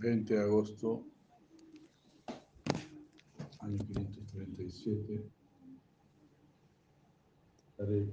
20 de agosto, año 537. Hare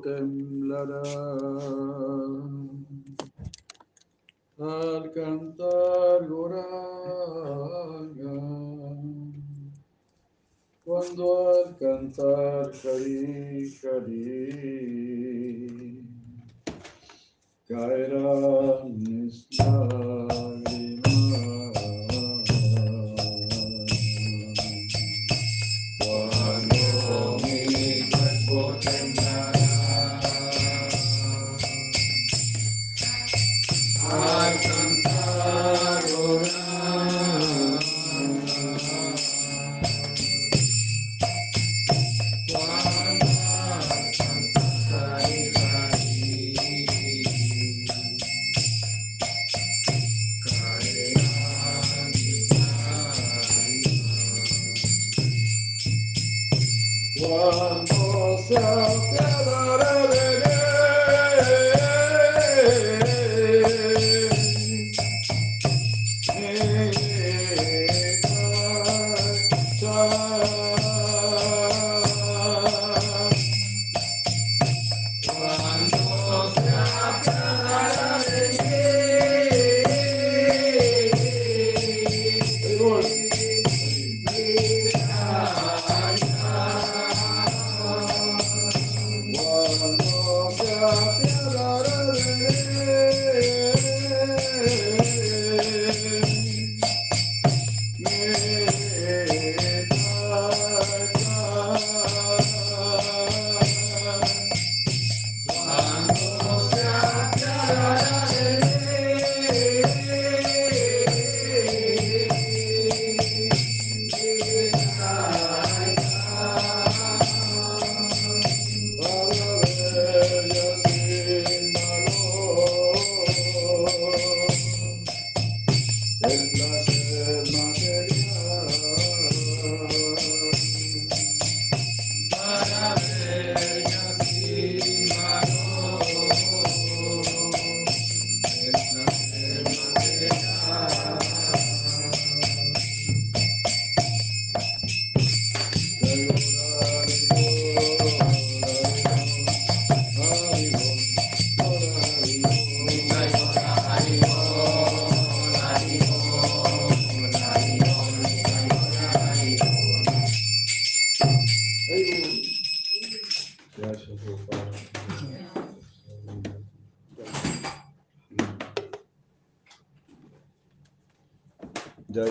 temblará. Al cantar cuando al cantar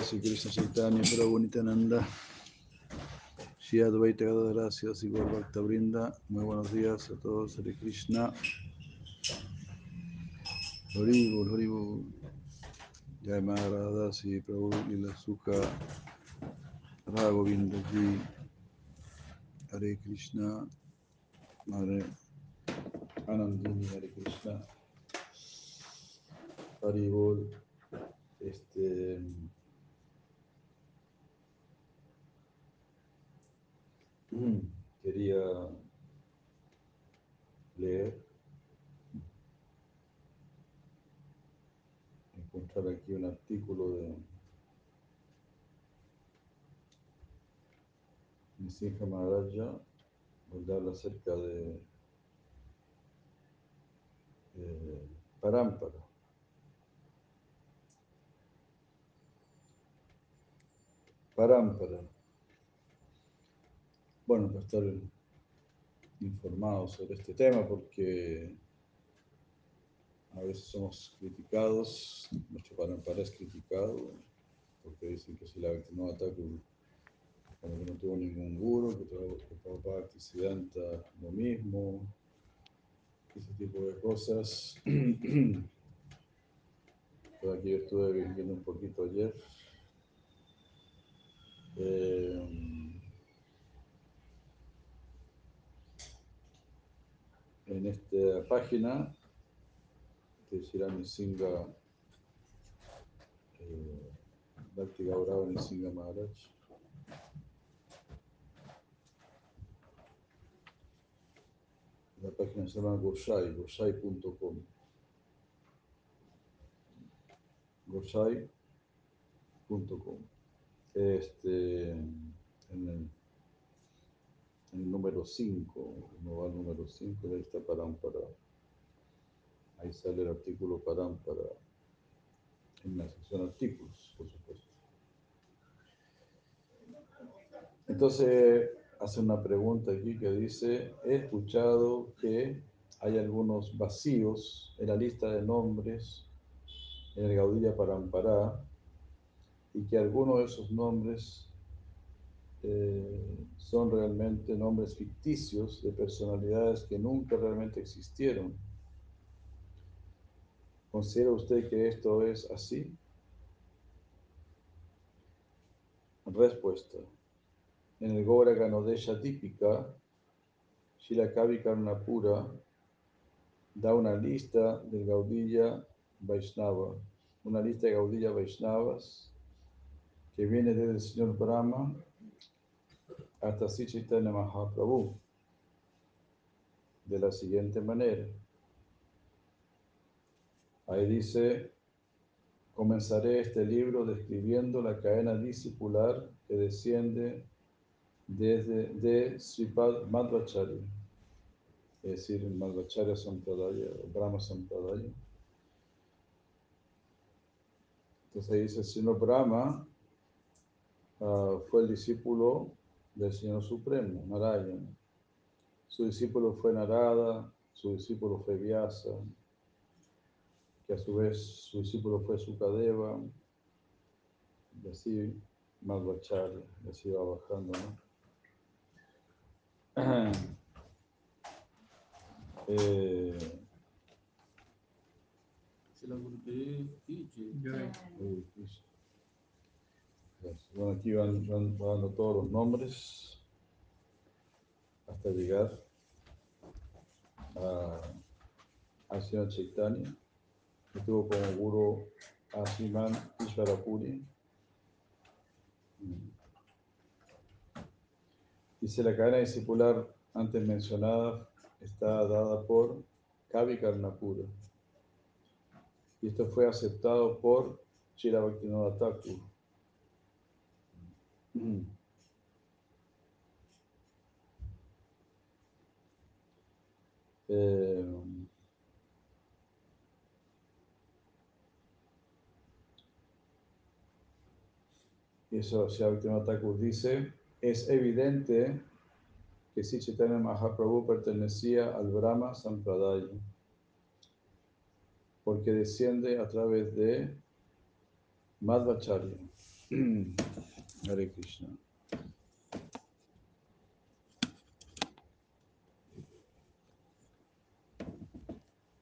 Sri Krishna Chaitanya Prabhu Shri Advaita Gadadara Gaur Bhakta Brinda. Muy buenos días a todos, Hare Krishna. Haribol, Haribol Jai Maharada Sri Prabhu Lila Sukha Ji Hare Krishna. Madre Anandini Hare Krishna. Haribol este quería leer, encontrar aquí un artículo de Nisinha Maharaja, donde habla acerca de eh, Parampara. Parampara. Bueno, para estar informados sobre este tema, porque a veces somos criticados, nuestro Parampara es criticado, porque dicen que si la no ataca como que no tuvo ningún guru, que, que Prabhupada Siddhanta lo mismo, ese tipo de cosas. Por aquí estuve viendo un poquito ayer. Eh, en esta página de Shirani Singha, eh, Bhakti Gaurava Singha Maharaj. La página se llama Gosai, gosai.com. Gosai.com. Este, en el, el número 5, no va al número 5, ahí está Parampara. Ahí sale el artículo Parampara. en la sección artículos, por supuesto. Entonces, hace una pregunta aquí que dice, he escuchado que hay algunos vacíos en la lista de nombres en el Gaudilla Parampará y que algunos de esos nombres eh, son realmente nombres ficticios de personalidades que nunca realmente existieron. ¿Considera usted que esto es así? Respuesta. En el Gora Ganodesha típica, Shilakavi Karnapura da una lista del Gaudilla Vaishnava, una lista de Gaudilla Vaishnavas que viene desde el señor Brahma hasta Sichaitanya Mahaprabhu de la siguiente manera. Ahí dice, comenzaré este libro describiendo la cadena discipular que desciende desde de Sripad Madhvacharya, es decir, Madhvacharya Sampradaya, Brahma Sampradaya. Entonces ahí dice, sino Brahma uh, fue el discípulo del Señor Supremo, Narayana. Su discípulo fue Narada, su discípulo fue Vyasa, que a su vez su discípulo fue Sukadeva, y así Madhvacharya, y así va bajando, ¿no? eh, bueno, aquí van, van, dando todos los nombres hasta llegar a, al señor Chaitanya, que tuvo como guru a Sriman Ishvarapuri. Dice la cadena discipular antes mencionada está dada por Kavi Karnapura. Y esto fue aceptado por Shira Thakur. Eh, y eso Bhaktivinoda Thakur dice, es evidente que si Chaitanya Mahaprabhu pertenecía al Brahma Sampradaya, porque desciende a través de Madhvacharya. Hare Krishna.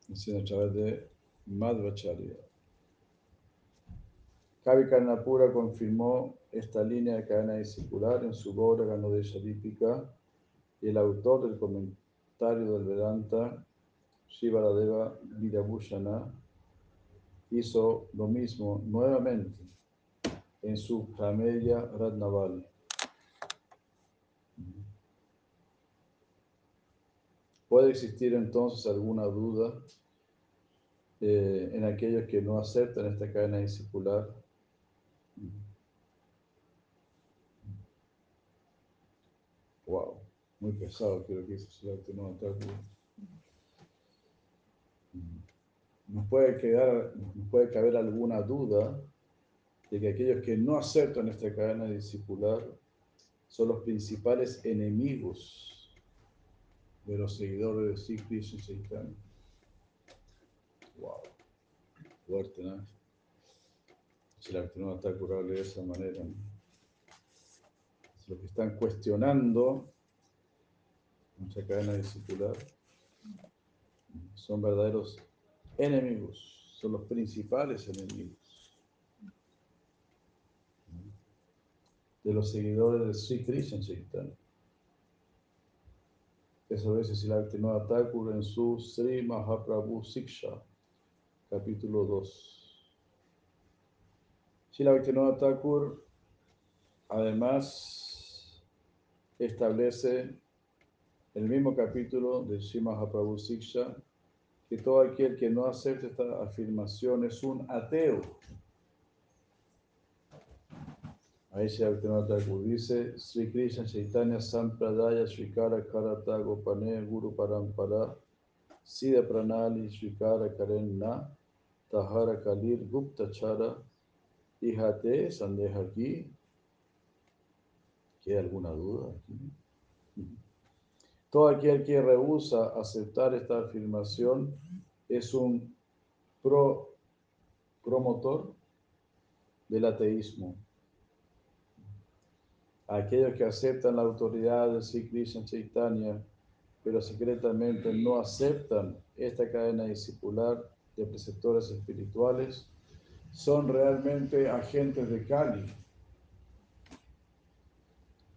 Desciende a través de Madhvacharya. Kavi Karnapura confirmó esta línea de cadena discipular en su obra Ganodesha Dípica y el autor del comentario del Vedanta, Shivaradeva Vidabhushana, hizo lo mismo nuevamente en su Rameya Radnavali. ¿Puede existir entonces alguna duda eh, en aquellos que no aceptan esta cadena discipular? Wow, muy pesado creo que eso no Nos puede quedar, nos puede caber alguna duda de que aquellos que no aceptan esta cadena discipular son los principales enemigos de los seguidores de Sri Krishna Chaitanya. Wow, fuerte, ¿no? Si la no está curable de esa manera. ¿no? Los que están cuestionando nuestra cadena discipular son verdaderos enemigos, son los principales enemigos. De los seguidores de Sri Krishna Chaitanya. Eso dice Siddhartha Thakur en su Sri Mahaprabhu Siksha, capítulo 2. Srila Bhaktivinoda Thakur además establece el mismo capítulo de Sri Mahaprabhu Siksha que todo aquel que no acepte esta afirmación es un ateo. Ahí se Thakur dice, Sri Krishna Chaitanya Sampradaya Srikara Karata Gopane Guru Parampara Sida Pranali Srikara Karenna Tahara Kalir Gupta Chara Ijate Sandeja aquí. ¿Queda alguna duda aquí? Todo aquel que rehúsa aceptar esta afirmación es un pro, promotor del ateísmo. Aquellos que aceptan la autoridad de Sri Krishna Chaitanya, pero secretamente no aceptan esta cadena discipular de preceptores espirituales, son realmente agentes de Kali.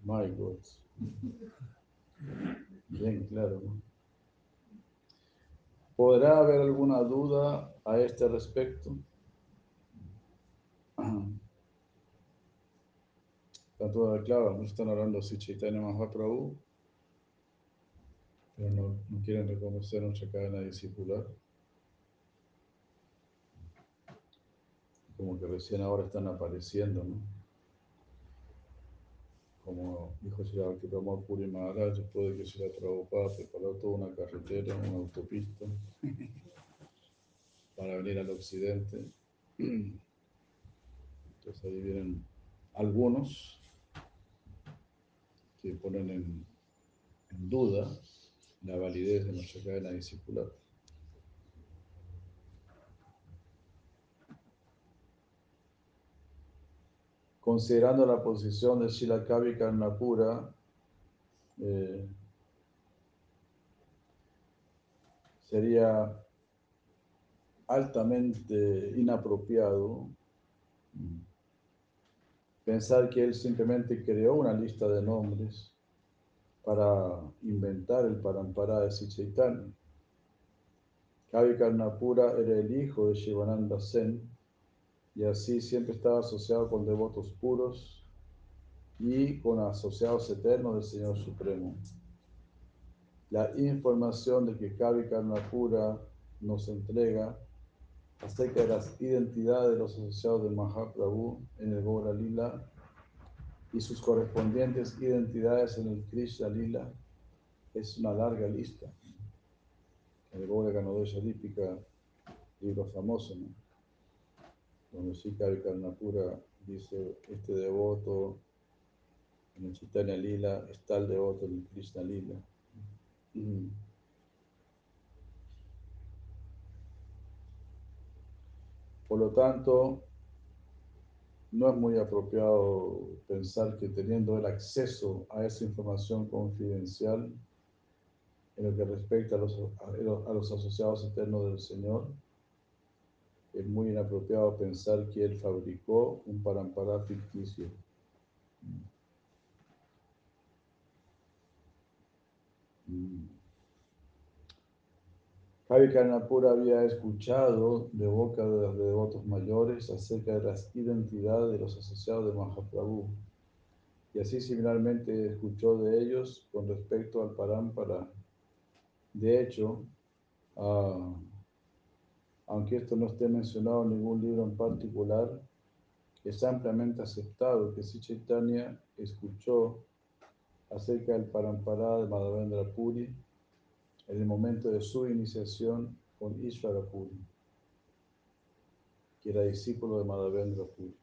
My God. Bien claro. ¿Podrá haber alguna duda a este respecto? Está todo claro, no están hablando si Chaitanya Mahaprabhu, pero no, quieren reconocer nuestra cadena discipular. Como que recién ahora están apareciendo, ¿no? Como dijo Shri Pramod Puri Maharaj, después de que Shri Prabhupada preparó toda una carretera, una autopista para venir al occidente. Entonces ahí vienen algunos que ponen en, duda la validez de nuestra cadena discipular. Considerando la posición de Shilakavi Karnapura, eh, sería altamente inapropiado pensar que él simplemente creó una lista de nombres para inventar el parampara de Sichaitanya. Kavi Karnapura era el hijo de Shivananda Sen y así siempre estaba asociado con devotos puros y con asociados eternos del Señor Supremo. La información de que Kavi Karnapura nos entrega acerca de las identidades de los asociados de Mahaprabhu en el Gora Lila y sus correspondientes identidades en el Krishna Lila es una larga lista. El Gora Ganodesha Dípica, libro famoso, ¿no? donde Sika Karnapura dice: Este devoto en el Chaitanya Lila está el devoto en el Krishna Lila. Mm. Por lo tanto, no es muy apropiado pensar que teniendo el acceso a esa información confidencial en lo que respecta a los, asociados eternos del Señor, es muy inapropiado pensar que él fabricó un parampara ficticio. Javi Karnapura había escuchado de boca de los devotos mayores acerca de las identidades de los asociados de Mahaprabhu. Y así similarmente escuchó de ellos con respecto al Parampara. De hecho, uh, aunque esto no esté mencionado en ningún libro en particular, es ampliamente aceptado que si Chaitanya escuchó acerca del Parampara de Madhavendra Puri en el momento de su iniciación con Ishvara Puri, que era discípulo de Madhavendra Puri.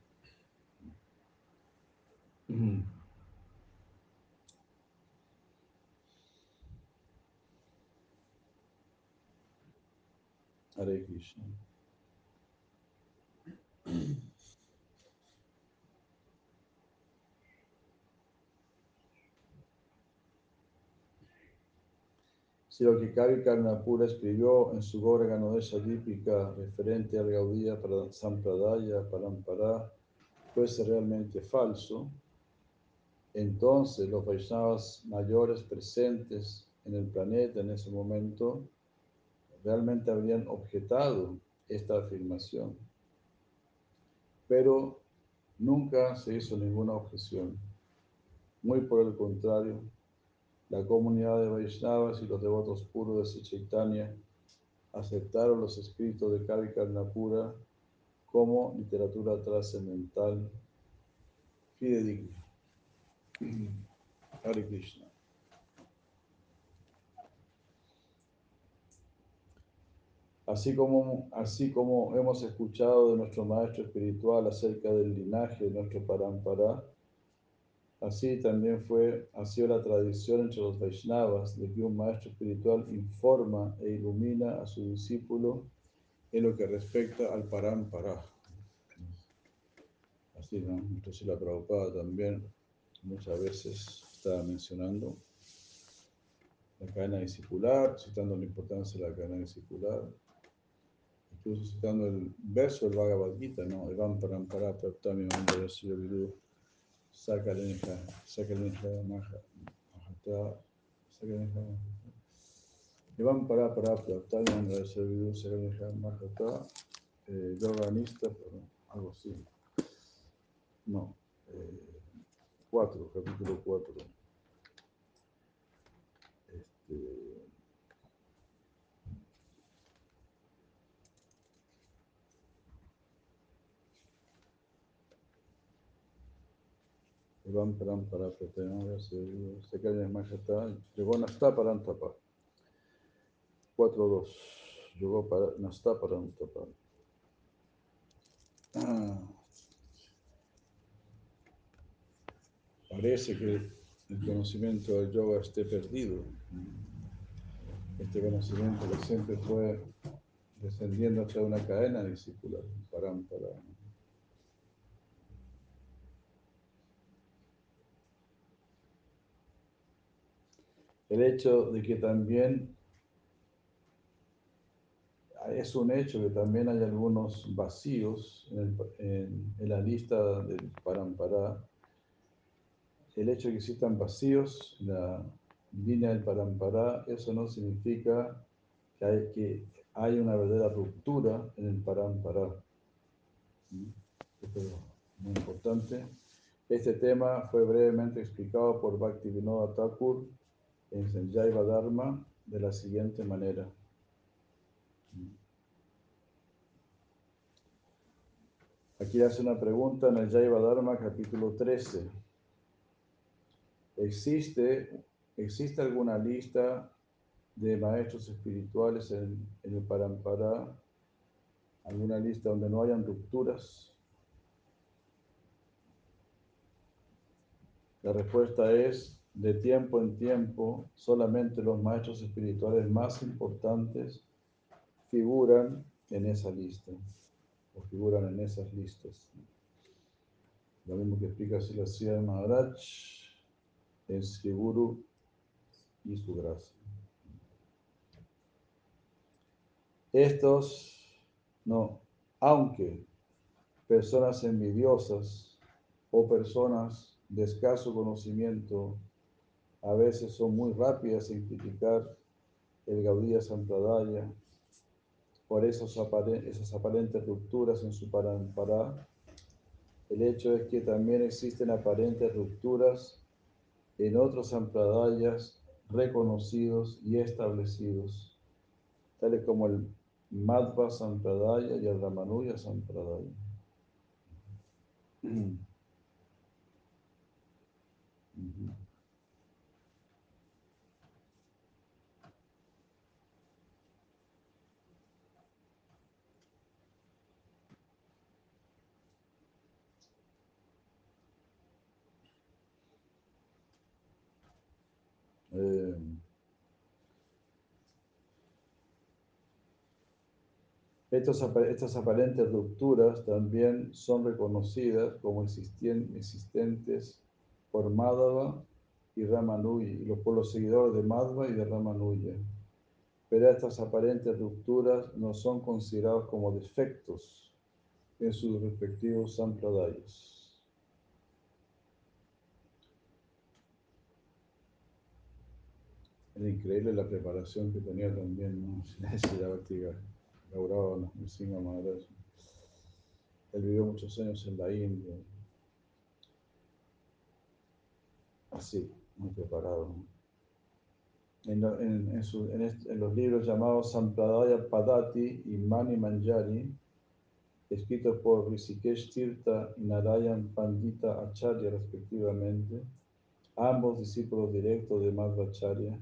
Hare Krishna. Si lo que Kavi Karnapura escribió en su obra Ganodesha Dípica referente al Gaudía para Sampradaya, Parampara, fuese realmente falso, entonces los Vaishnavas mayores presentes en el planeta en ese momento realmente habrían objetado esta afirmación. Pero nunca se hizo ninguna objeción. Muy por el contrario, la comunidad de Vaishnavas y los devotos puros de Chaitanya aceptaron los escritos de Kavi Karnapura como literatura trascendental fidedigna. Hare Krishna. Así como, así como hemos escuchado de nuestro maestro espiritual acerca del linaje de nuestro Parampara, así también fue, ha sido la tradición entre los Vaishnavas de que un maestro espiritual informa e ilumina a su discípulo en lo que respecta al Parampara. Así, ¿no? Entonces la Prabhupada también muchas veces estaba mencionando la cadena discipular, citando la importancia de la cadena discipular, incluso citando el verso del Bhagavad Gita, ¿no? Evam parampara praptami mandara vidu, sakalenja, sakalenja mahata, sakalenja Evam para para praptami mandara vidu, sakalenja mahata, eh, yoganista, algo así. No, eh, 4, capítulo 4. Este, Evam Param para Pratenaya se cae Mahata, llegó Parantapa. 4-2. Llegó para Nasta Parantapa. Ah. Parece que el conocimiento del yoga esté perdido. Este conocimiento que siempre fue descendiendo hacia una cadena discipular, parámpara. El hecho de que también es un hecho que también hay algunos vacíos en, en, en la lista del Parampara. El hecho de que existan vacíos en la línea del Parampara, eso no significa que hay, que hay una verdadera ruptura en el Parampara. Esto es muy importante. Este tema fue brevemente explicado por Bhaktivinoda Thakur en Sanjaiva Dharma de la siguiente manera. Aquí hace una pregunta en el Jaiva Dharma capítulo 13. ¿Existe, ¿Existe alguna lista de maestros espirituales en, en el Parampara? ¿Alguna lista donde no hayan rupturas? La respuesta es, de tiempo en tiempo, solamente los maestros espirituales más importantes figuran en esa lista, o figuran en esas listas. Lo mismo que explica Silasya Maharaj Sri Guru y su gracia. Estos, no, aunque personas envidiosas o personas de escaso conocimiento a veces son muy rápidas en criticar el Gaudía Sampradaya por esos esas aparentes rupturas en su parampara. El hecho es que también existen aparentes rupturas en otros sampradayas reconocidos y establecidos, tales como el Madhva Sampradaya y el Ramanuja Sampradaya. Eh, estos, estas aparentes rupturas también son reconocidas como existentes por Madhava y Ramanuja, por los seguidores de Madhva y de Ramanuja. Pero estas aparentes rupturas no son consideradas como defectos en sus respectivos sampradayas. Era increíble la preparación que tenía también, ¿no? Maharaj. Él vivió muchos años en la India. Así, muy preparado. En, en, en, su, este, en, los libros llamados Sampradaya Padati y Mani Manjari, escritos por Rishikesh Tirtha y Narayan Pandita Acharya respectivamente, ambos discípulos directos de Madhvacharya,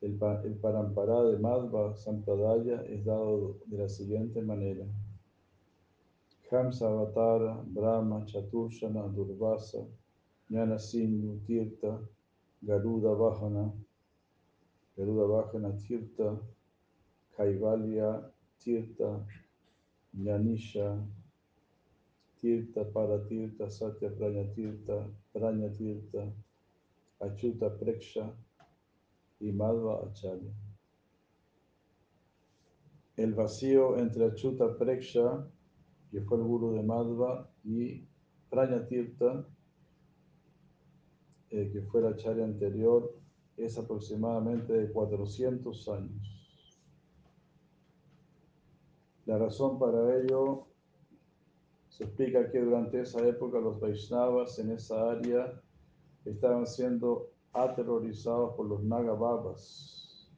El, el Parampara de Madhva Sampradaya es dado de la siguiente manera. Hamsa Avatara, Brahma, Chaturshana, Durvasa, Jnana Sindhu, Tirtha, Garuda Vahana, Garuda Vahana Tirtha, Kaivalya Tirtha, Jnanisha, Tirtha, Paratirtha, Satya Pranya Tirtha, Pranya Tirtha, Achuta Preksha y Madhva Acharya. El vacío entre Achuta Preksha, que fue el guru de Madhva, y Pranya Tirtha, eh, que fue la acharya anterior, es aproximadamente de 400 años. La razón para ello se explica que durante esa época los Vaishnavas en esa área estaban siendo aterrorizados por los Nagababas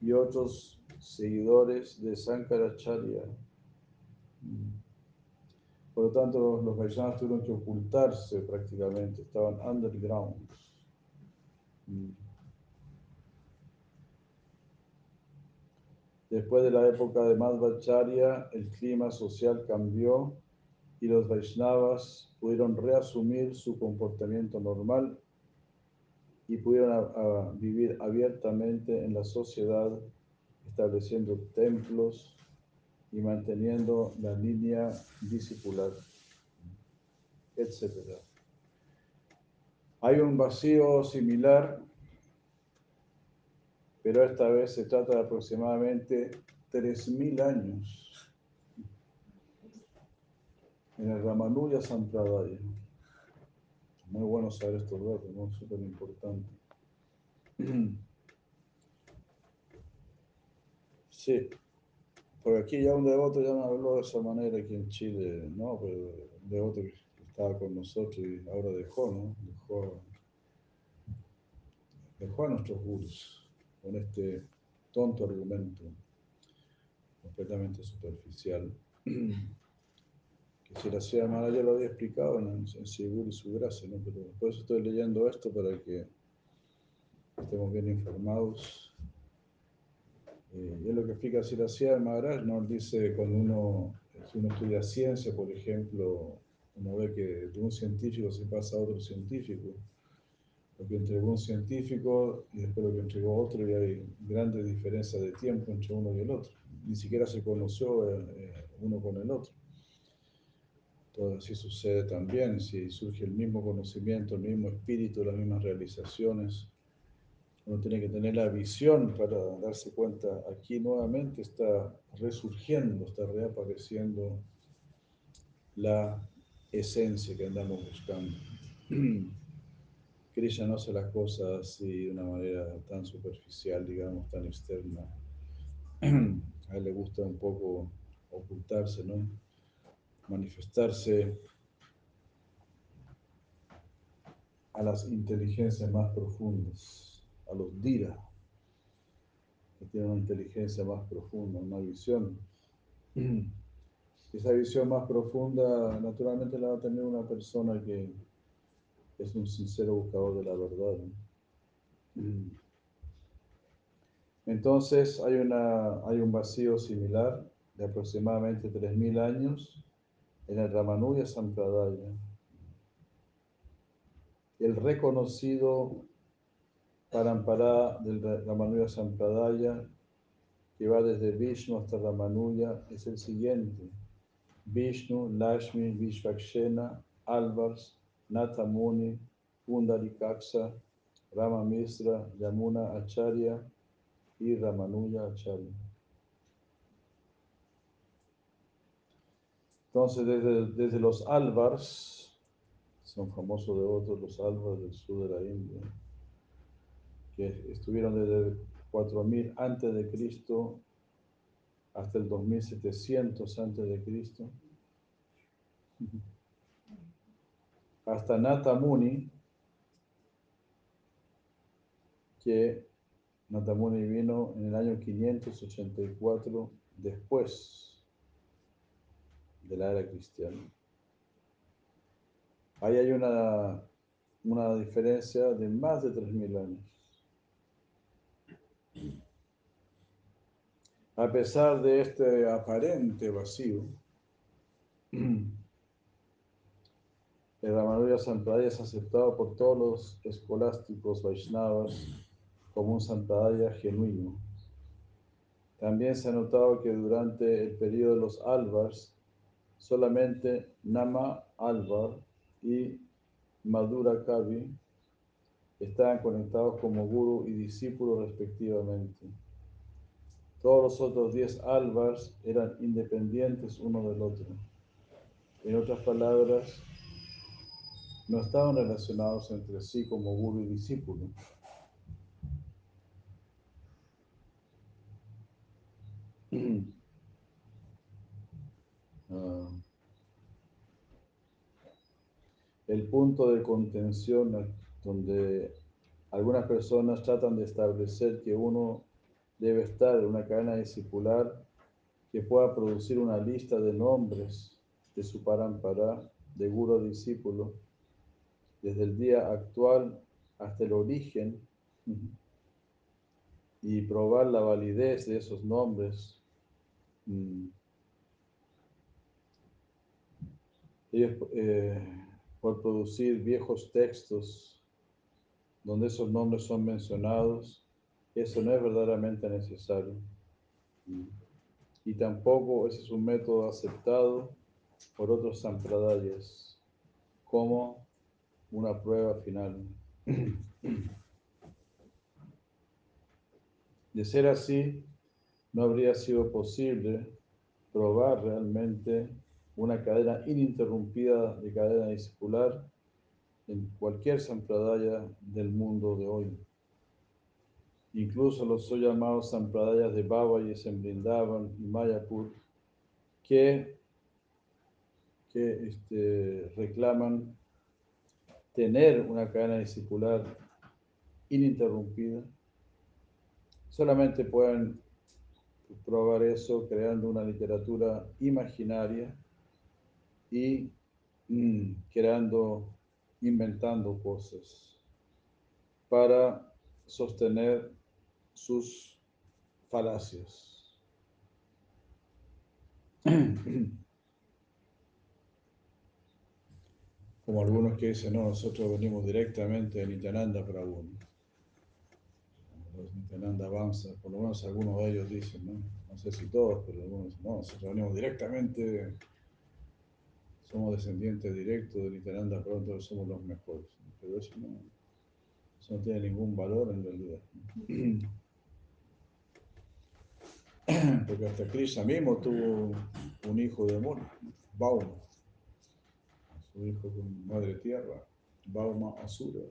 y otros seguidores de Sankaracharya. Por lo tanto, los, Vaishnavas tuvieron que ocultarse prácticamente, estaban underground. Después de la época de Madhvacharya, el clima social cambió y los Vaishnavas pudieron reasumir su comportamiento normal y pudieron vivir abiertamente en la sociedad, estableciendo templos y manteniendo la línea discipular, etc. Hay un vacío similar, pero esta vez se trata de aproximadamente 3.000 años en el Ramanuja Sampradaya. Muy bueno saber estos datos, ¿no? Súper importante. Sí, porque aquí ya un devoto ya me habló de esa manera aquí en Chile, ¿no? Pero un devoto que estaba con nosotros y ahora dejó, ¿no? Dejó, dejó a nuestros gurus con este tonto argumento completamente superficial. Que si la mala ya lo había explicado en, en Sigur y su gracia, ¿no? Pero por eso estoy leyendo esto para que estemos bien informados. Eh, y es lo que explica Siracía de Maharaj, ¿no? Dice cuando uno, si uno estudia ciencia, por ejemplo, uno ve que de un científico se pasa a otro científico. Lo que entregó un científico y después lo que entregó otro, y hay grandes diferencias de tiempo entre uno y el otro. Ni siquiera se conoció eh, eh, uno con el otro. Todo así sucede también, si surge el mismo conocimiento, el mismo espíritu, las mismas realizaciones. Uno tiene que tener la visión para darse cuenta, aquí nuevamente está resurgiendo, está reapareciendo la esencia que andamos buscando. Krishna no hace las cosas así de una manera tan superficial, digamos, tan externa. A él le gusta un poco ocultarse, ¿no? Manifestarse a las inteligencias más profundas, a los dira, que tienen una inteligencia más profunda, una visión. Esa visión más profunda naturalmente la va a tener una persona que es un sincero buscador de la verdad. Entonces hay, una, hay un vacío similar de aproximadamente 3.000 años en el Ramanuja Sampradaya. El reconocido Parampara del Ramanuja Sampradaya, que va desde Vishnu hasta Ramanuja, es el siguiente. Vishnu, Lashmi, Vishvakshena, Alvars, Nathamuni, Pundarikaksa, Rama Misra, Yamuna Acharya y Ramanuja Acharya. Entonces, desde, desde los Alvars, son famosos devotos los Alvars del sur de la India, que estuvieron desde 4000 antes de Cristo hasta el 2700 antes de Cristo, hasta Natamuni, que Natamuni vino en el año 584 después de la era cristiana. Ahí hay una, una diferencia de más de 3.000 años. A pesar de este aparente vacío, el Ramanuja Sampradaya es aceptado por todos los escolásticos Vaishnavas como un Sampradaya genuino. También se ha notado que durante el periodo de los Alvars, solamente Nama Alvar y Madura Kavi estaban conectados como guru y discípulo respectivamente. Todos los otros diez Alvars eran independientes uno del otro. En otras palabras, no estaban relacionados entre sí como guru y discípulo. Ah. El punto de contención donde algunas personas tratan de establecer que uno debe estar en una cadena discipular que pueda producir una lista de nombres de su parampara, de guru discípulo, desde el día actual hasta el origen y probar la validez de esos nombres. Mm. Ellos, eh, por producir viejos textos donde esos nombres son mencionados, eso no es verdaderamente necesario. Y tampoco ese es un método aceptado por otros sampradayas como una prueba final. De ser así, no habría sido posible probar realmente una cadena ininterrumpida de cadena discipular en cualquier sampradaya del mundo de hoy. Incluso los hoy llamados sampradayas de Baba y Sembrindavan y Mayapur, que, que este, reclaman tener una cadena discipular ininterrumpida, solamente pueden probar eso creando una literatura imaginaria y mm, creando, inventando cosas para sostener sus falacias. Como algunos que dicen, no, nosotros venimos directamente de Nityananda Prabhu. Los Nityananda por lo menos algunos de ellos dicen, ¿no? No sé si todos, pero algunos no, nosotros venimos directamente, somos descendientes directos de Nityananda entonces somos los mejores. Pero eso no, no tiene ningún valor en realidad. Porque hasta Krishna mismo tuvo un hijo de amor, Bauma su hijo con madre tierra, Bauma Asura.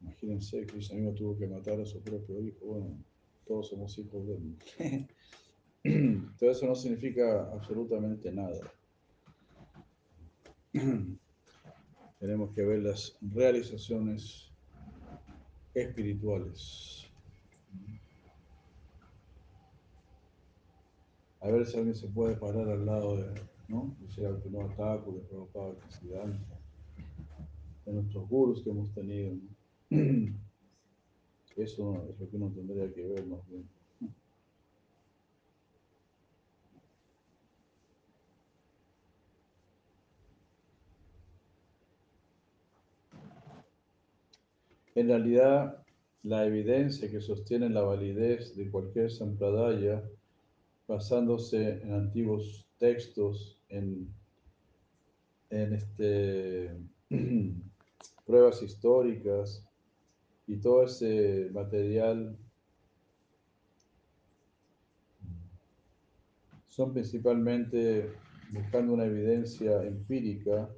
Imagínense, Krishna mismo tuvo que matar a su propio hijo. Bueno, todos somos hijos de él. Todo eso no significa absolutamente nada. Tenemos que ver las realizaciones espirituales. A ver si alguien se puede parar al lado de ¿no? De no ataco de Prabhupada de nuestros gurus que hemos tenido. Eso es lo que uno tendría que ver más bien. En realidad, la evidencia que sostiene la validez de cualquier sampradaya, basándose en antiguos textos, en, este, pruebas históricas y todo ese material son principalmente buscando una evidencia empírica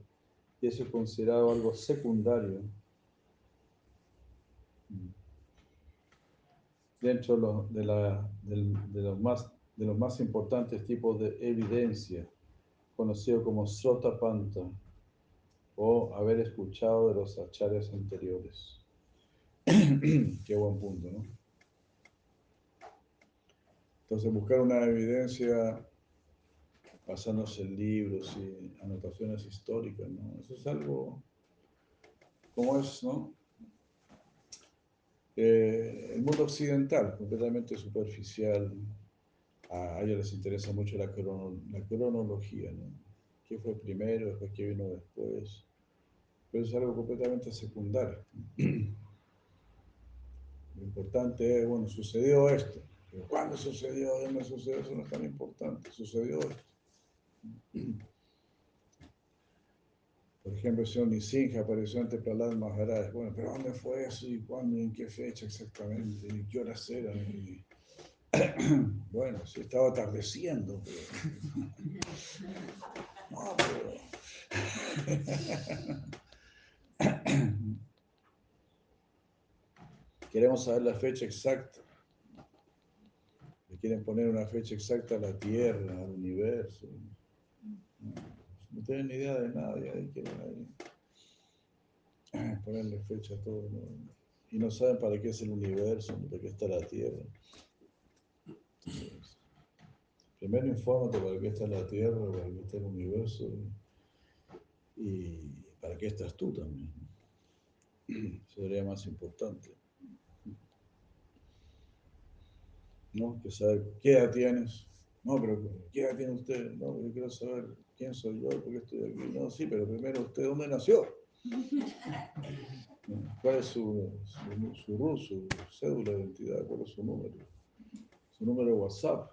y eso es considerado algo secundario dentro de, la, de, los más, de los más importantes tipos de evidencia conocido como Sotapanta o haber escuchado de los acharyas anteriores. Qué buen punto, ¿no? Entonces, buscar una evidencia basándose en libros y anotaciones históricas, ¿no? Eso es algo, como es, ¿no? Eh, el mundo occidental, completamente superficial, a ellos les interesa mucho la, la cronología, ¿no? ¿Qué fue primero, después qué vino después? Pero es algo completamente secundario. Lo importante es, bueno, sucedió esto. Pero ¿cuándo sucedió? ¿Dónde sucedió? Eso no es tan importante. Sucedió esto. Por ejemplo, el señor Nisinja apareció ante Prahlad Maharaj. Bueno, pero ¿dónde fue eso? ¿Y cuándo? ¿Y en qué fecha exactamente? ¿Y qué horas eran? Bueno, se estaba atardeciendo. No, Queremos saber la fecha exacta. Le quieren poner una fecha exacta a la Tierra, al universo. No tienen ni idea de nada y ahí quieren ponerle fecha a todo. Y no saben para qué es el universo, para qué está la Tierra. primero infórmate para qué está la Tierra, para qué está el universo y para qué estás tú también. Eso sería más importante. ¿No? Que saber qué edad tienes. No, pero ¿qué edad tiene usted? No, yo quiero saber quién soy yo, por qué estoy aquí. No, sí, pero primero usted, ¿dónde nació? ¿Cuál es su, su, su, cédula de identidad? ¿Cuál es su número? Su número de WhatsApp.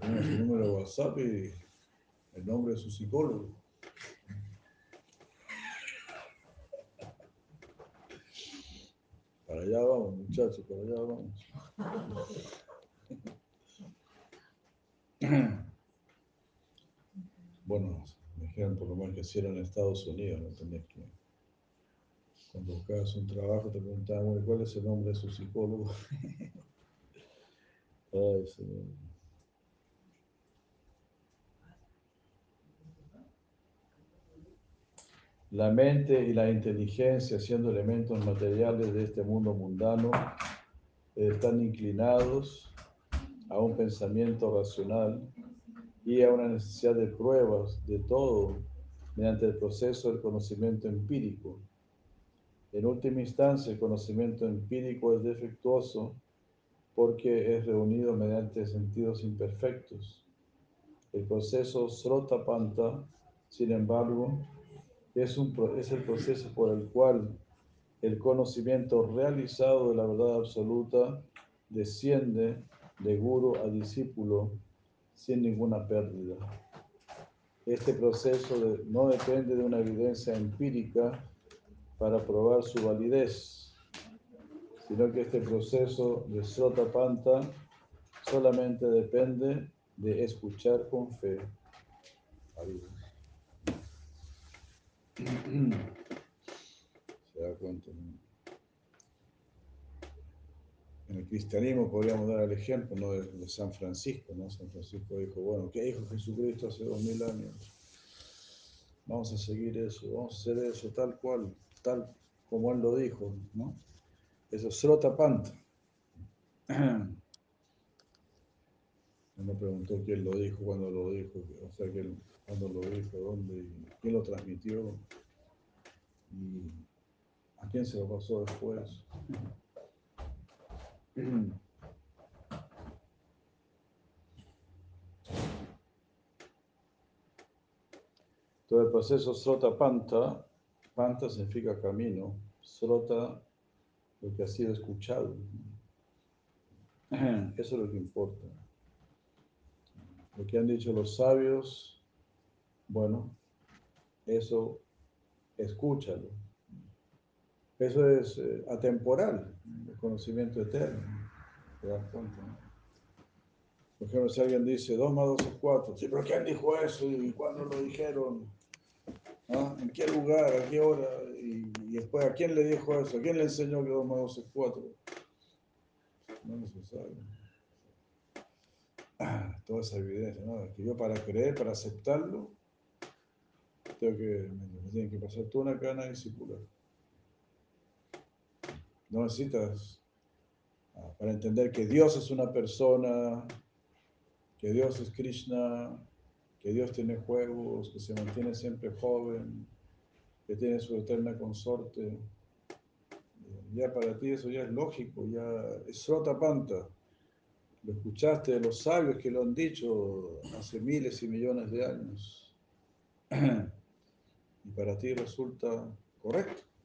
su número de WhatsApp y el nombre de su psicólogo. Para allá vamos, muchachos, para allá vamos. Bueno, me dijeron por lo menos que era en Estados Unidos, no tenés que. Cuando buscabas un trabajo te preguntaban, ¿cuál es el nombre de su psicólogo? Ay, La mente y la inteligencia, siendo elementos materiales de este mundo mundano, están inclinados a un pensamiento racional y a una necesidad de pruebas de todo mediante el proceso del conocimiento empírico. En última instancia, el conocimiento empírico es defectuoso porque es reunido mediante sentidos imperfectos. El proceso Srotapanta, sin embargo, es, es el proceso por el cual el conocimiento realizado de la verdad absoluta desciende de guru a discípulo sin ninguna pérdida. Este proceso no depende de una evidencia empírica para probar su validez, sino que este proceso de Srotapanta solamente depende de escuchar con fe. Se da cuenta. En el cristianismo podríamos dar el ejemplo ¿no? de, San Francisco. ¿no? San Francisco dijo, bueno, ¿qué dijo Jesucristo hace dos mil años? Vamos a seguir eso, vamos a hacer eso tal cual, tal como él lo dijo. ¿no? Eso es Srotapanta. Él me preguntó quién lo dijo, cuándo lo dijo, o sea, quién, cuándo lo dijo, dónde, quién lo transmitió y a quién se lo pasó después. Todo el proceso Srota Panta, Panta significa camino, Srota lo que ha sido escuchado. Eso es lo que importa. Lo que han dicho los sabios, bueno, eso escúchalo. Eso es eh, atemporal, el conocimiento eterno. ¿Te das cuenta? Por ejemplo, si alguien dice 2 más 2 es 4, sí, pero ¿quién dijo eso? ¿Y cuándo lo dijeron? ¿Ah? ¿En qué lugar? ¿A qué hora? Y, después, ¿a quién le dijo eso? ¿A quién le enseñó que 2 más 2 es 4? No se sabe. Ah, toda esa evidencia, ¿no? Que yo para creer, para aceptarlo, tengo que, me, tienen que pasar toda una cana discipular. No necesitas, ah, para entender que Dios es una persona, que Dios es Krishna, que Dios tiene juegos, que se mantiene siempre joven, que tiene su eterna consorte. ya para ti eso ya es lógico, ya es sota panta. Lo escuchaste de los sabios que lo han dicho hace miles y millones de años. Y para ti resulta correcto.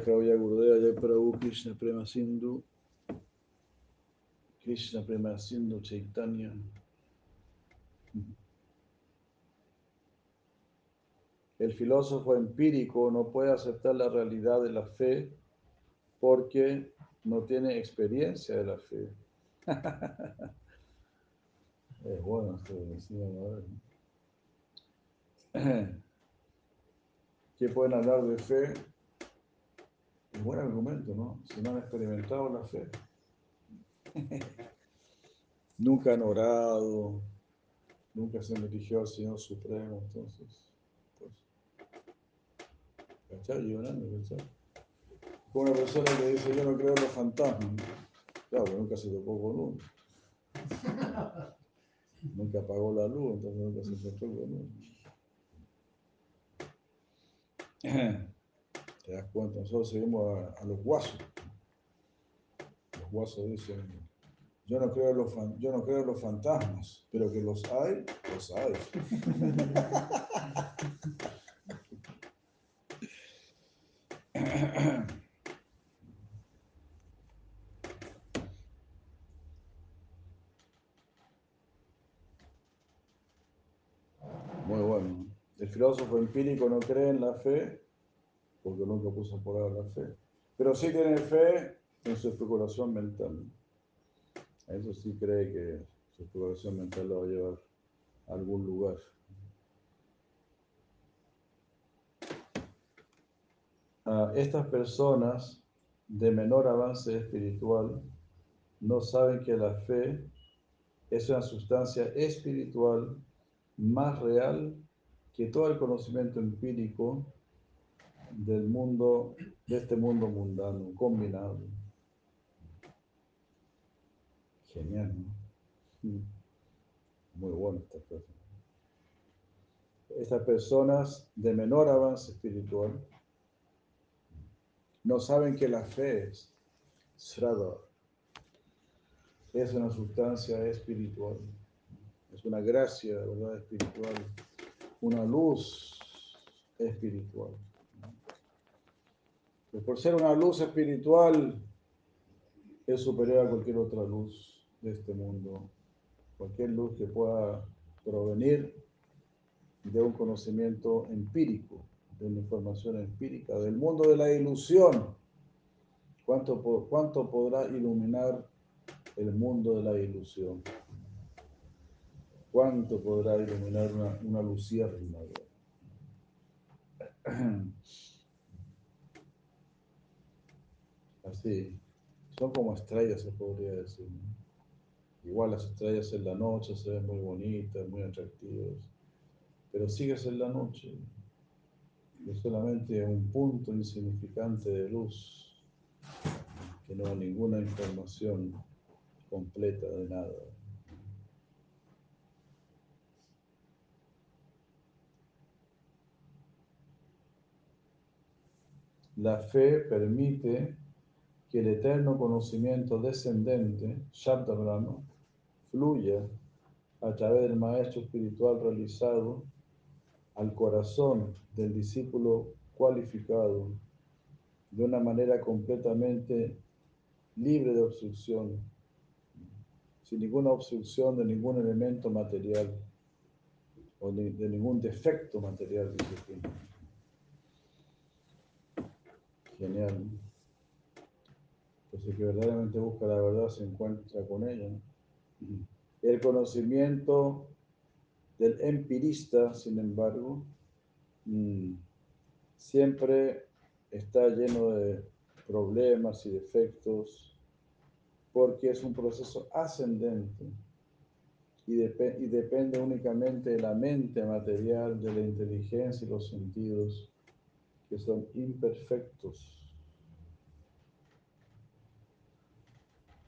Prabhuya Gurudeva, Prabhu Krishna Prema Sindhu, Krishna Prema Sindhu Chaitanya. El filósofo empírico no puede aceptar la realidad de la fe porque no tiene experiencia de la fe. es bueno esto que decían ahora. ¿Qué pueden hablar de fe? Un buen argumento, ¿no? Si no han experimentado la fe. nunca han orado, nunca se han dirigido al Señor Supremo, entonces, pues, ¿cachai? Llorando, ¿cachai? Como una persona que dice, yo no creo en los fantasmas. Claro, pero nunca se tocó con uno. Nunca apagó la luz, entonces nunca se encontró con uno. ¿Te das cuenta? Nosotros seguimos a, los guasos. Los guasos dicen, yo no, creo en los yo no creo en los fantasmas, pero que los hay, los hay. Muy bueno. El filósofo empírico no cree en la fe porque nunca puso por ahora la fe. Pero sí tiene fe en su especulación mental. Eso sí cree que su especulación mental lo va a llevar a algún lugar. Estas personas de menor avance espiritual no saben que la fe es una sustancia espiritual más real que todo el conocimiento empírico del mundo, de este mundo mundano, combinado. Genial, ¿no? Mm. Muy bueno esta cosa. Estas personas de menor avance espiritual no saben que la fe es srada, es una sustancia espiritual, es una gracia, ¿verdad? Espiritual, una luz espiritual. Por ser una luz espiritual, es superior a cualquier otra luz de este mundo. Cualquier luz que pueda provenir de un conocimiento empírico, de una información empírica, del mundo de la ilusión. ¿Cuánto, cuánto podrá iluminar el mundo de la ilusión? ¿Cuánto podrá iluminar una, una lucierna? Así, son como estrellas, se podría decir. Igual las estrellas en la noche se ven muy bonitas, muy atractivas, pero sigues en la noche. Es solamente un punto insignificante de luz que no da ninguna información completa de nada. La fe permite que el eterno conocimiento descendente, Shabda Brahma, fluya a través del maestro espiritual realizado al corazón del discípulo cualificado de una manera completamente libre de obstrucción, sin ninguna obstrucción de ningún elemento material o de, ningún defecto material. Genial. Pues el que verdaderamente busca la verdad se encuentra con ella. El conocimiento del empirista, sin embargo, mm, siempre está lleno de problemas y defectos porque es un proceso ascendente y, y depende únicamente de la mente material, de la inteligencia y los sentidos que son imperfectos.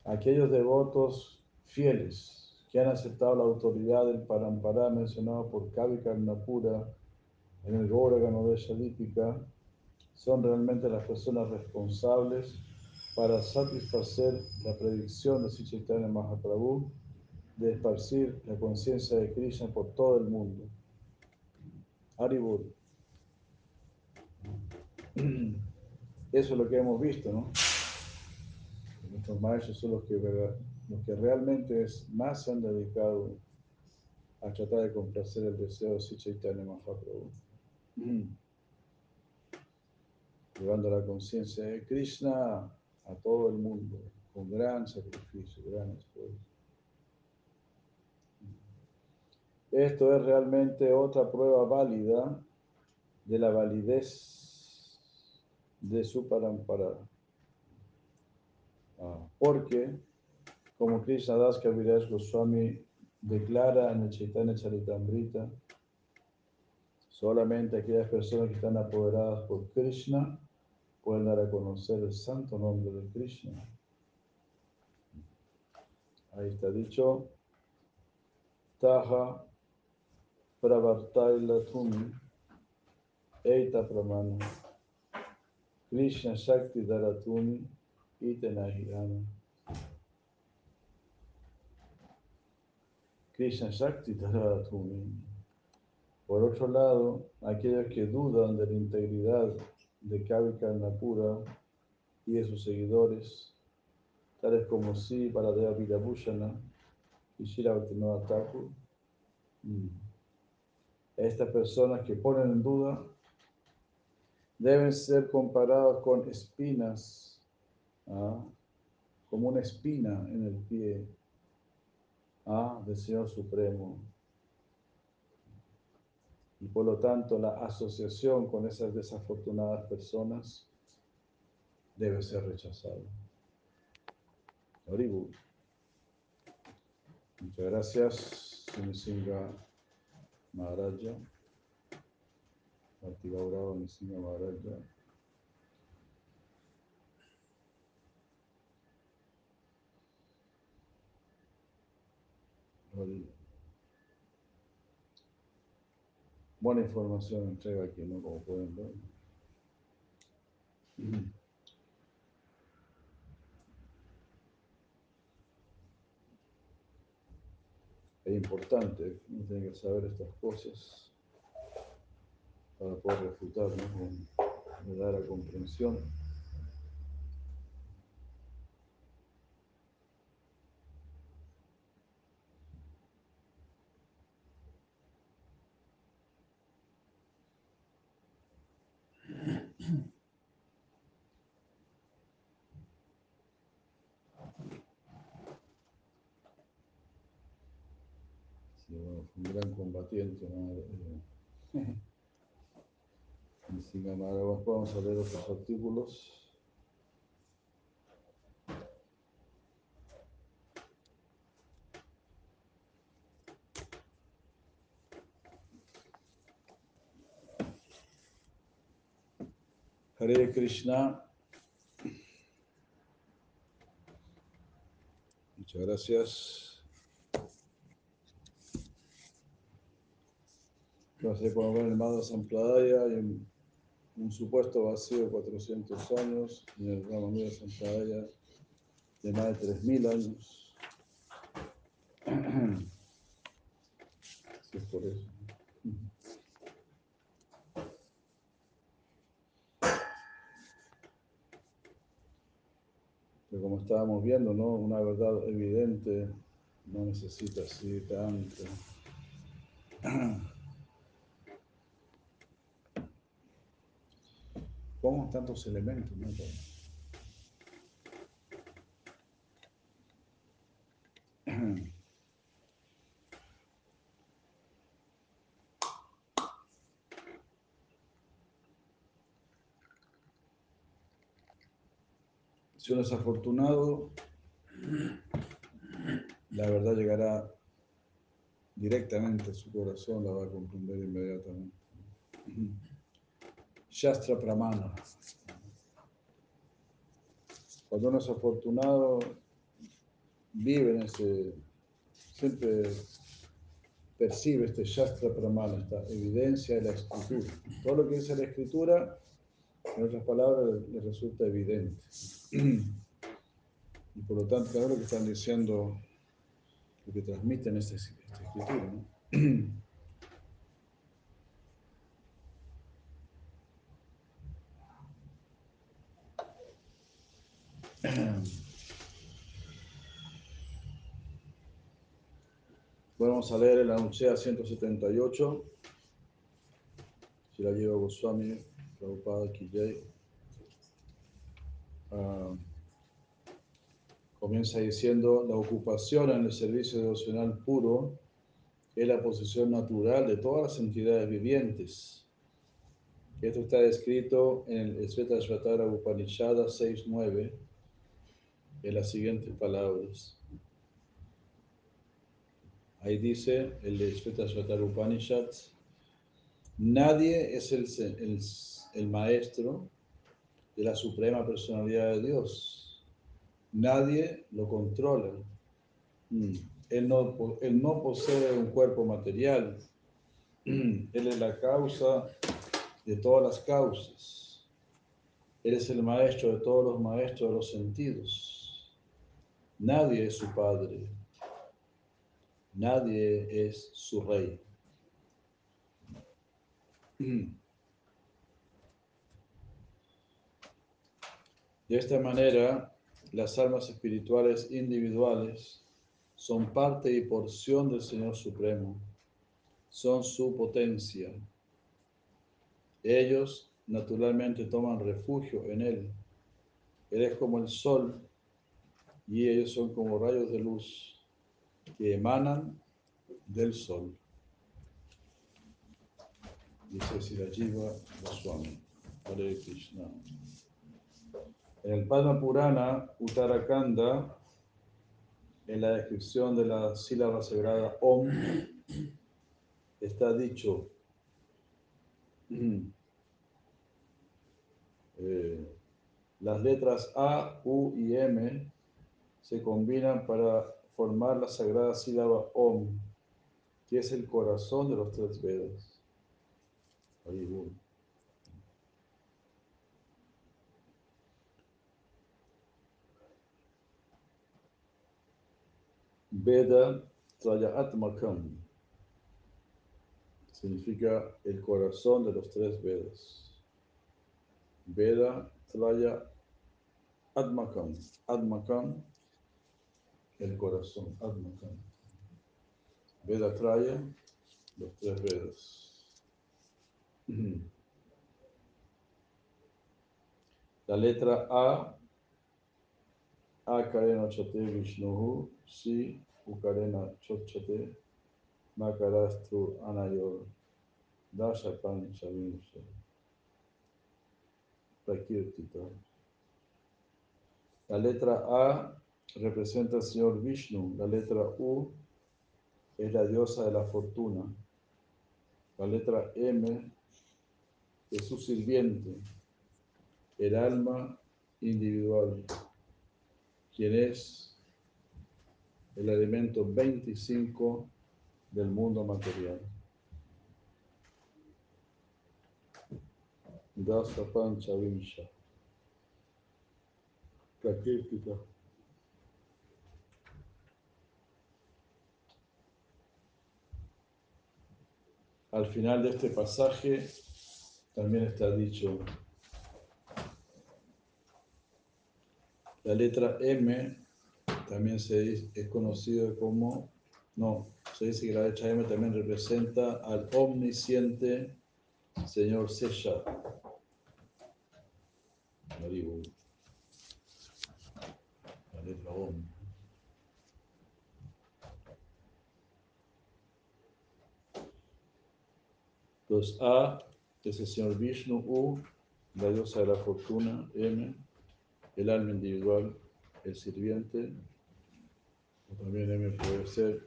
Aquellos devotos fieles que han aceptado la autoridad del Parampara mencionado por Kavi Karnapura en el Gora Ganodesha Dípica son realmente las personas responsables para satisfacer la predicción de Sri Chaitanya Mahaprabhu de esparcir la conciencia de Krishna por todo el mundo. Haribur. Eso es lo que hemos visto, ¿no? Nuestros maestros son los que, los que realmente más se han dedicado a tratar de complacer el deseo de Sri Chaitanya Mahaprabhu. Llevando la conciencia de Krishna a todo el mundo, con gran sacrificio, gran esfuerzo. Esto es realmente otra prueba válida de la validez de su parampara. Ah, porque, como Krishna Das Kaviraj Goswami declara en el Chaitanya Charitamrita, solamente aquellas personas que están apoderadas por Krishna pueden dar a conocer el santo nombre de Krishna. Ahí está dicho, Taha Pravartaila Tumi Eita Pramana Krishna Shakti Daratumi Itenahirana Krishna Shakti Daratumi Por otro lado, aquellos que dudan de la integridad de Kavi Karnapura y de sus seguidores, tales como Si, Paradeva Virabhushana y Shira Thakur. Mm. Estas personas que ponen en duda deben ser comparados con espinas, ¿ah? como una espina en el pie ¿ah? del Supremo y por lo tanto la asociación con esas desafortunadas personas debe ser rechazada. Muchas gracias, Sinisinga Maharaja. Bhakti Nisinga Maharaja. buena información entrega aquí, ¿no? Como pueden ver. Es importante, uno tiene que saber estas cosas para poder refutar, ¿no? dar a comprensión. un gran combatiente. ¿no? Eh, sin embargo, vamos a leer otros artículos. Hare Krishna. Muchas gracias. No sé, cuando ven el Madhya Sampradaya hay un, supuesto vacío de 400 años, en el Ramanura Sampradaya de más de 3.000 años. Así es por eso. Pero como estábamos viendo, ¿no? Una verdad evidente no necesita así tanto. ¿Cómo tantos elementos? ¿no? Si uno es afortunado, la verdad llegará directamente a su corazón, la va a comprender inmediatamente. Shastra Pramana. Cuando uno es afortunado, vive en ese siempre percibe este Shastra Pramana, esta evidencia de la escritura. Todo lo que dice la escritura, en otras palabras, le resulta evidente. Y por lo tanto, claro lo que están diciendo, lo que transmiten esta, esta escritura. Vamos a leer el Anuncia 178. Si la lleva Goswami, Prabhupada Kijay. Uh, comienza diciendo: La ocupación en el servicio devocional puro es la posición natural de todas las entidades vivientes. Esto está descrito en el Svetashvatara Upanishada 6.9 en las siguientes palabras. Ahí dice el Shvetasvatar Upanishad, nadie es el, el, el, maestro de la suprema personalidad de Dios. Nadie lo controla. Mm. Él no, él no posee un cuerpo material. Él es la causa de todas las causas. Él es el maestro de todos los maestros de los sentidos. Nadie es su padre nadie es su rey. De esta manera, las almas espirituales individuales son parte y porción del Señor Supremo, son su potencia. Ellos naturalmente toman refugio en Él. Él es como el sol y ellos son como rayos de luz que emanan del sol. Dice Sirajiva Goswami. Hare Krishna. En el Padma Purana, Uttarakhanda, en la descripción de la sílaba sagrada Om, está dicho, eh, las letras A, U y M se combinan para formar la sagrada sílaba Om, que es el corazón de los tres Vedas. Veda Traya Atmakam significa el corazón de los tres Vedas. Veda Traya Atmakam. Atmakam el corazón, Atmakam. Veda Traya, los tres Vedas. La letra A, Akarena Chate Vishnuhu, Si, Ukarena Chochate, Makarastru Anayor, Dashapan Shavinsha, Prakirtita. La letra A representa al señor Vishnu. La letra U es la diosa de la fortuna. La letra M es su sirviente, el alma individual, quien es el elemento 25 del mundo material. Dasa Pancha Vinsha. Al final de este pasaje también está dicho, la letra M también se es conocida como, no, se dice que la letra M también representa al omnisciente Señor Sesha. La letra Om. Entonces, A es el señor Vishnu, U, la diosa de la fortuna, M, el alma individual, el sirviente, o también M puede ser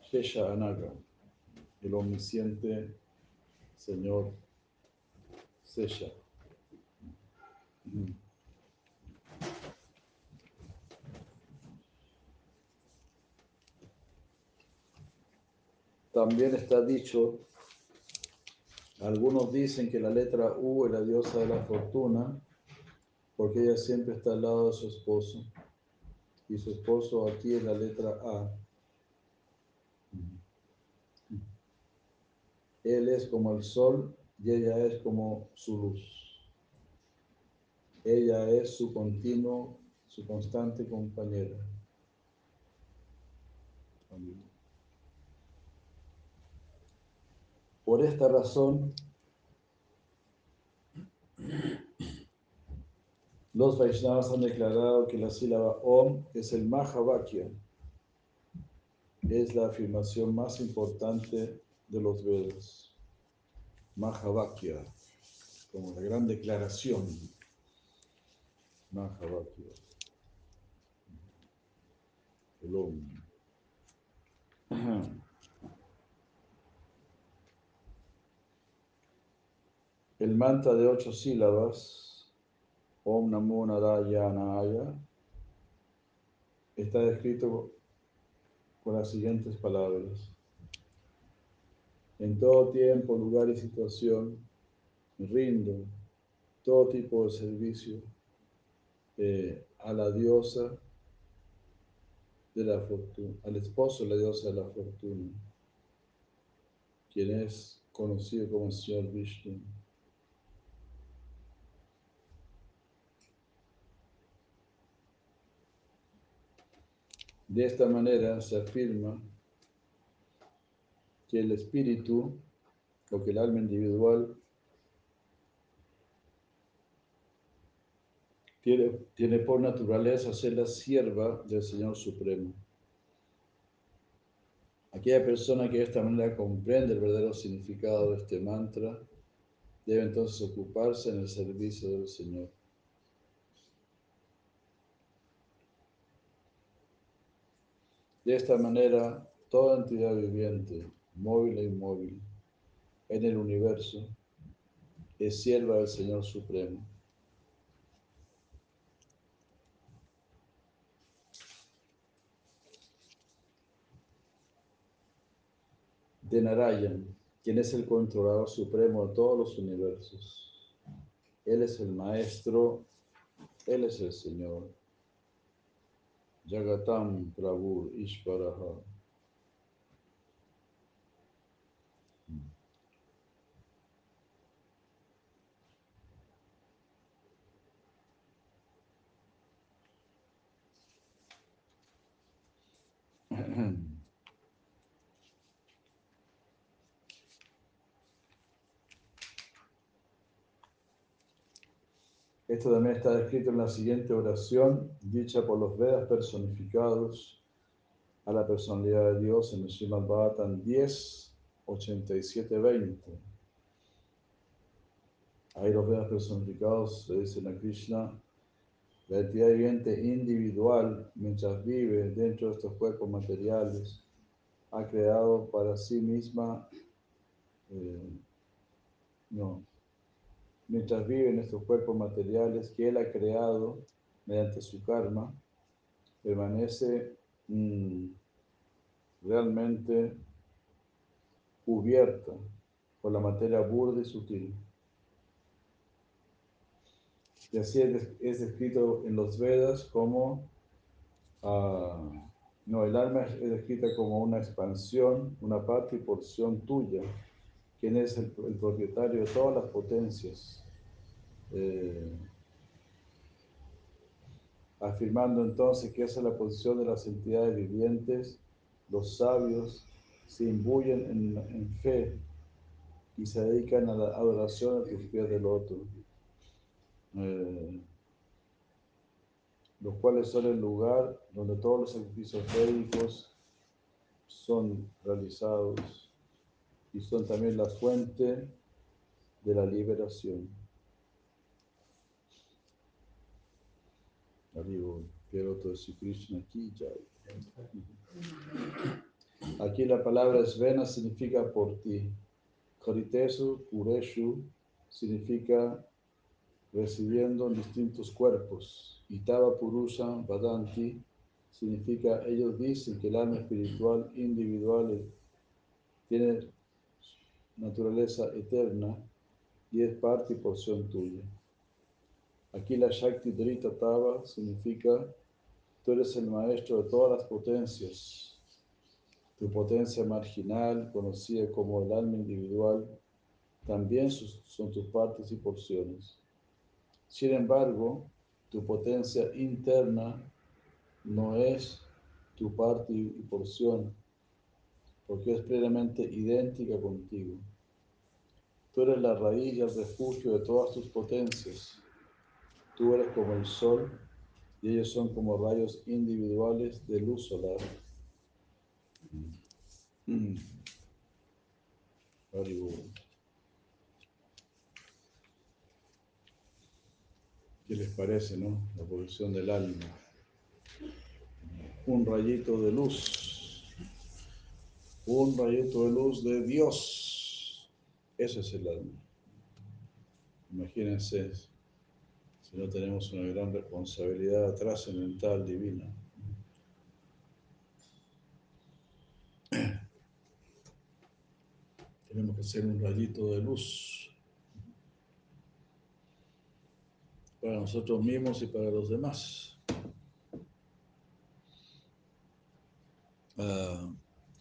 Shesha Anaga, el omnisciente señor Sesha. también está dicho, algunos dicen que la letra U es la diosa de la fortuna, porque ella siempre está al lado de su esposo. Y su esposo aquí es la letra A. Él es como el sol y ella es como su luz. Ella es su continuo, su constante compañera. Por esta razón, los Vaishnavas han declarado que la sílaba Om es el Mahavakya, es la afirmación más importante de los Vedas. Mahavakya, como la gran declaración. Mahavakya. El Om. El mantra de ocho sílabas, Om Namo Narayanaya, está escrito con las siguientes palabras. En todo tiempo, lugar y situación, rindo todo tipo de servicio eh, a la diosa de la fortuna, al esposo de la diosa de la fortuna, quien es conocido como el Señor Vishnu. De esta manera se afirma que el espíritu, o que el alma individual, tiene, tiene por naturaleza ser la sierva del Señor Supremo. Aquella persona que de esta manera comprende el verdadero significado de este mantra, debe entonces ocuparse en el servicio del Señor. De esta manera, toda entidad viviente, móvil e inmóvil, en el universo, es sierva del Señor Supremo. De Narayan, quien es el controlador supremo de todos los universos. Él es el maestro, Él es el Señor. Jagatam Prabhu Esto también está escrito en la siguiente oración, dicha por los Vedas personificados a la personalidad de Dios en el Srimad Bhagavatam 10, 87, 20. Ahí los Vedas personificados le dicen a Krishna, la entidad viviente individual, mientras vive dentro de estos cuerpos materiales, ha creado para sí misma, eh, no, mientras vive en estos cuerpos materiales que Él ha creado mediante su karma, permanece mm, realmente cubierta por la materia burda y sutil. Y así es descrito en los Vedas como, ah, no, el alma es descrita como una expansión, una parte y porción tuya, quien es el, propietario de todas las potencias. Eh, afirmando entonces que esa es la posición de las entidades vivientes, los sabios se imbuyen en, fe y se dedican a la adoración a tus pies del otro, eh, los cuales son el lugar donde todos los sacrificios médicos son realizados y son también la fuente de la liberación. Aquí la palabra Svena significa por ti. Karitesu, Pureshu significa recibiendo en distintos cuerpos. Itava Purusha, Vadanti significa ellos dicen que el alma espiritual individual tiene naturaleza eterna y es parte y porción tuya. Aquí la Shakti Drita Tava significa tú eres el maestro de todas las potencias. Tu potencia marginal, conocida como el alma individual, también son tus partes y porciones. Sin embargo, tu potencia interna no es tu parte y porción, porque es plenamente idéntica contigo. Tú eres la raíz y el refugio de todas tus potencias. Tú eres como el sol y ellos son como rayos individuales de luz solar. Mm. ¿Qué les parece, no? La posición del alma. Un rayito de luz. Un rayito de luz de Dios. Ese es el alma. Imagínense si no tenemos una gran responsabilidad trascendental divina. Tenemos que ser un rayito de luz para nosotros mismos y para los demás. Ah,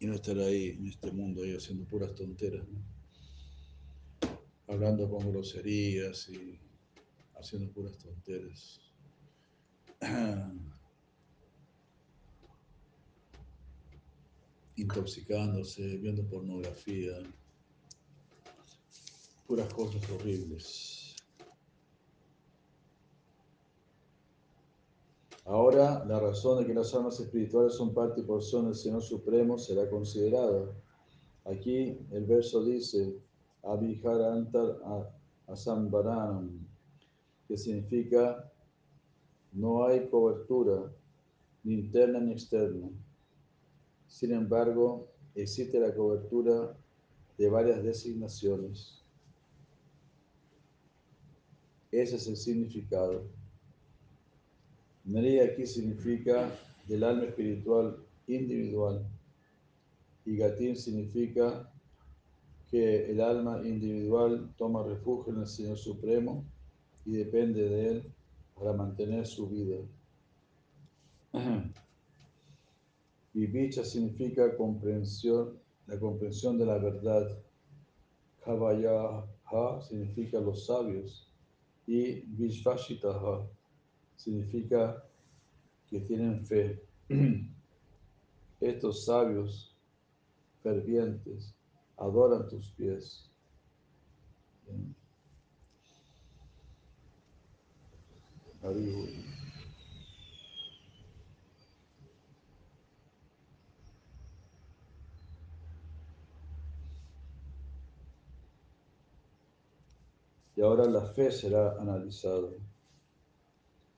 y no estar ahí en este mundo ahí haciendo puras tonteras, hablando con groserías y haciendo puras tonteras. Intoxicándose, viendo pornografía, puras cosas horribles. Ahora, la razón de que las almas espirituales son parte y porción del Señor Supremo será considerada. Aquí el verso dice, Abhijarantar Asambaranam, que significa no hay cobertura, ni interna ni externa. Sin embargo, existe la cobertura de varias designaciones. Ese es el significado. María aquí significa del alma espiritual individual y Gatín significa que el alma individual toma refugio en el Señor Supremo y depende de Él para mantener su vida. Y significa comprensión, la comprensión de la verdad. ha significa los sabios y Vishvashitaha significa que tienen fe. Estos sabios fervientes adoran tus pies. Y ahora la fe será analizada.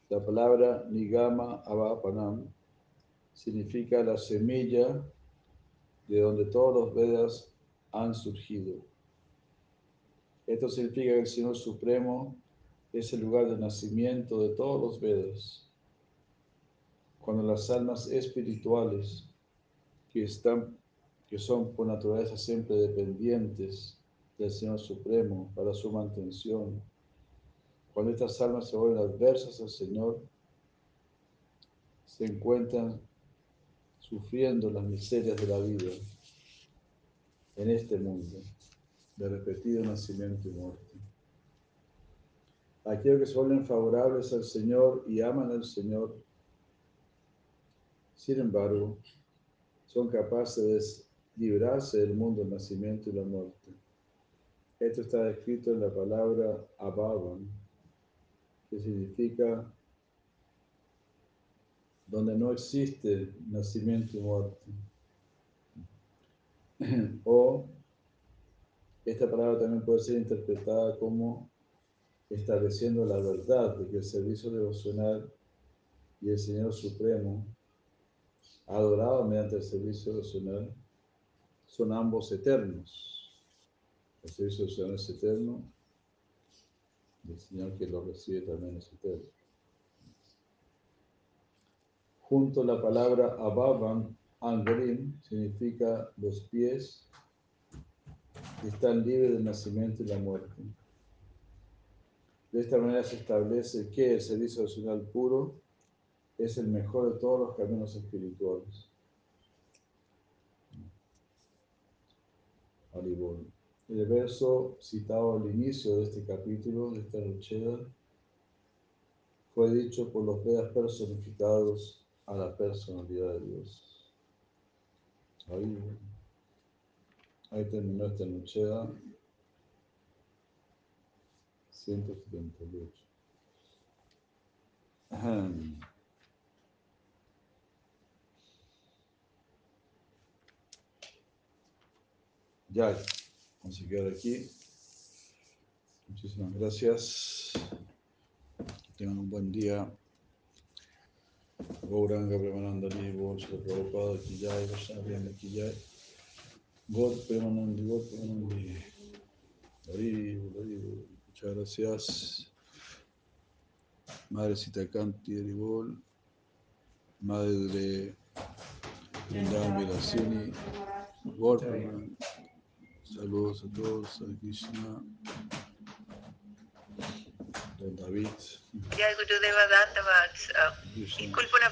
La palabra Nigama Avapanam significa la semilla de donde todos los Vedas han surgido. Esto significa que el Señor Supremo es el lugar de nacimiento de todos los Vedas. Cuando las almas espirituales que, están, que son por naturaleza siempre dependientes del Señor Supremo para su mantención, cuando estas almas se vuelven adversas al Señor, se encuentran sufriendo las miserias de la vida en este mundo, de repetido nacimiento y muerte. Aquellos que se vuelven favorables al Señor y aman al Señor, sin embargo, son capaces de librarse del mundo del nacimiento y la muerte. Esto está escrito en la palabra Ababan, que significa donde no existe nacimiento y muerte. O esta palabra también puede ser interpretada como estableciendo la verdad de que el servicio devocional y el Señor Supremo, adorado mediante el servicio devocional, son ambos eternos. El servicio devocional es eterno el Señor que lo recibe también es eterno. Junto a la palabra Ababan, Angrim significa los pies y están libres del nacimiento y la muerte. De esta manera se establece que el servicio nacional puro es el mejor de todos los caminos espirituales. Haribol. El verso citado al inicio de este capítulo, de esta Rucheda, fue dicho por los Vedas personificados a la personalidad de Dios. Haribol. Ahí terminó esta Rucheda 178. Ahem. Ya, vamos a quedar aquí. Muchísimas gracias. Que tengan un buen día. Gauranga Premananda Libo, Shri Prabhupada, Kijay, Vaishnava Kijay. God Premanandi, God Premanandi. Hari, Hari, Muchas gracias. Madrecita Kanti Eribol. Madre Vrindavan Vilasini. Gorpaman. Saludos a todos, a Krishna, don David. Ya Gurudeva Dandavat. Uh,